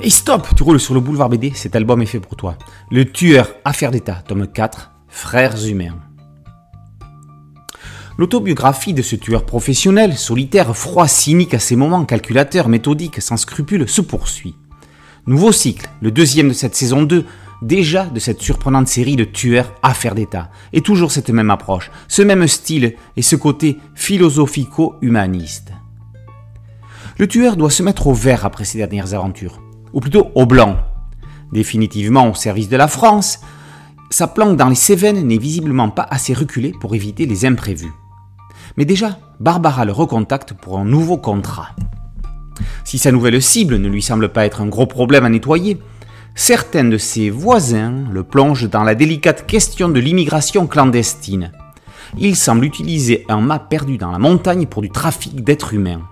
Et stop, tu roules sur le boulevard BD, cet album est fait pour toi. Le tueur, affaire d'État, tome 4, Frères humains. L'autobiographie de ce tueur professionnel, solitaire, froid, cynique à ses moments, calculateur, méthodique, sans scrupules, se poursuit. Nouveau cycle, le deuxième de cette saison 2, déjà de cette surprenante série de tueurs affaires d'État. Et toujours cette même approche, ce même style et ce côté philosophico-humaniste. Le tueur doit se mettre au vert après ses dernières aventures ou plutôt au blanc. Définitivement au service de la France, sa planque dans les Cévennes n'est visiblement pas assez reculée pour éviter les imprévus. Mais déjà, Barbara le recontacte pour un nouveau contrat. Si sa nouvelle cible ne lui semble pas être un gros problème à nettoyer, certains de ses voisins le plongent dans la délicate question de l'immigration clandestine. Il semble utiliser un mât perdu dans la montagne pour du trafic d'êtres humains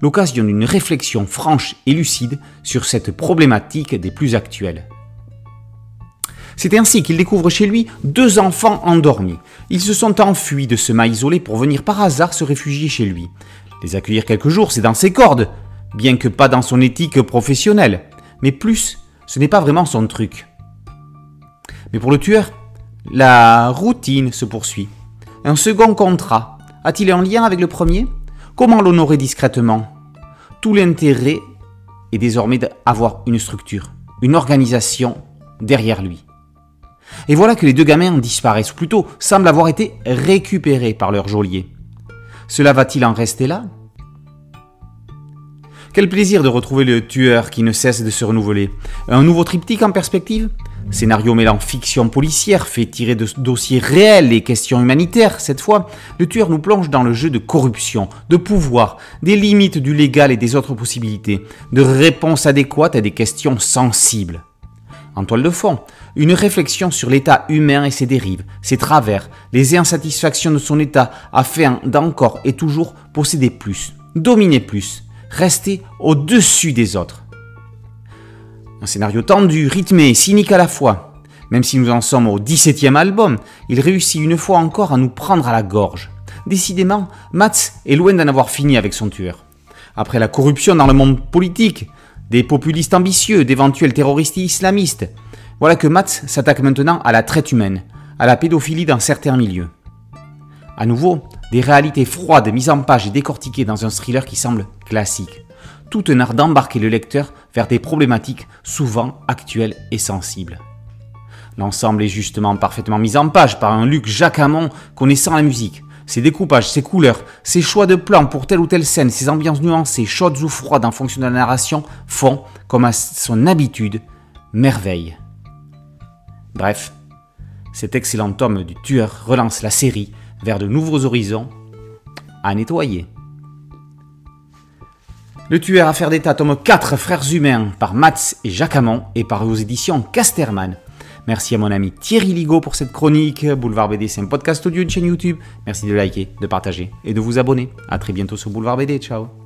l'occasion d'une réflexion franche et lucide sur cette problématique des plus actuelles. C'est ainsi qu'il découvre chez lui deux enfants endormis. Ils se sont enfuis de ce mât isolé pour venir par hasard se réfugier chez lui. Les accueillir quelques jours, c'est dans ses cordes, bien que pas dans son éthique professionnelle. Mais plus, ce n'est pas vraiment son truc. Mais pour le tueur, la routine se poursuit. Un second contrat a-t-il un lien avec le premier? Comment l'honorer discrètement? Tout l'intérêt est désormais d'avoir une structure, une organisation derrière lui. Et voilà que les deux gamins disparaissent, ou plutôt semblent avoir été récupérés par leur geôlier. Cela va-t-il en rester là? Quel plaisir de retrouver le tueur qui ne cesse de se renouveler. Un nouveau triptyque en perspective? Scénario mêlant fiction policière, fait tirer de dossiers réels et questions humanitaires, cette fois, le tueur nous plonge dans le jeu de corruption, de pouvoir, des limites du légal et des autres possibilités, de réponses adéquates à des questions sensibles. En toile de fond, une réflexion sur l'état humain et ses dérives, ses travers, les insatisfactions de son état afin d'encore et toujours posséder plus, dominer plus, rester au-dessus des autres. Un scénario tendu, rythmé, cynique à la fois. Même si nous en sommes au 17e album, il réussit une fois encore à nous prendre à la gorge. Décidément, Mats est loin d'en avoir fini avec son tueur. Après la corruption dans le monde politique, des populistes ambitieux, d'éventuels terroristes islamistes, voilà que Mats s'attaque maintenant à la traite humaine, à la pédophilie dans certains milieux. À nouveau, des réalités froides mises en page et décortiquées dans un thriller qui semble classique tout un art d'embarquer le lecteur vers des problématiques souvent actuelles et sensibles. L'ensemble est justement parfaitement mis en page par un Luc Jacquamont connaissant la musique. Ses découpages, ses couleurs, ses choix de plans pour telle ou telle scène, ses ambiances nuancées, chaudes ou froides en fonction de la narration, font, comme à son habitude, merveille. Bref, cet excellent tome du tueur relance la série vers de nouveaux horizons à nettoyer. Le tueur à faire d'état, tome 4, Frères humains, par Mats et Jacquamont, et par aux éditions Casterman. Merci à mon ami Thierry Ligo pour cette chronique. Boulevard BD, c'est un podcast audio, une chaîne YouTube. Merci de liker, de partager et de vous abonner. A très bientôt sur Boulevard BD. Ciao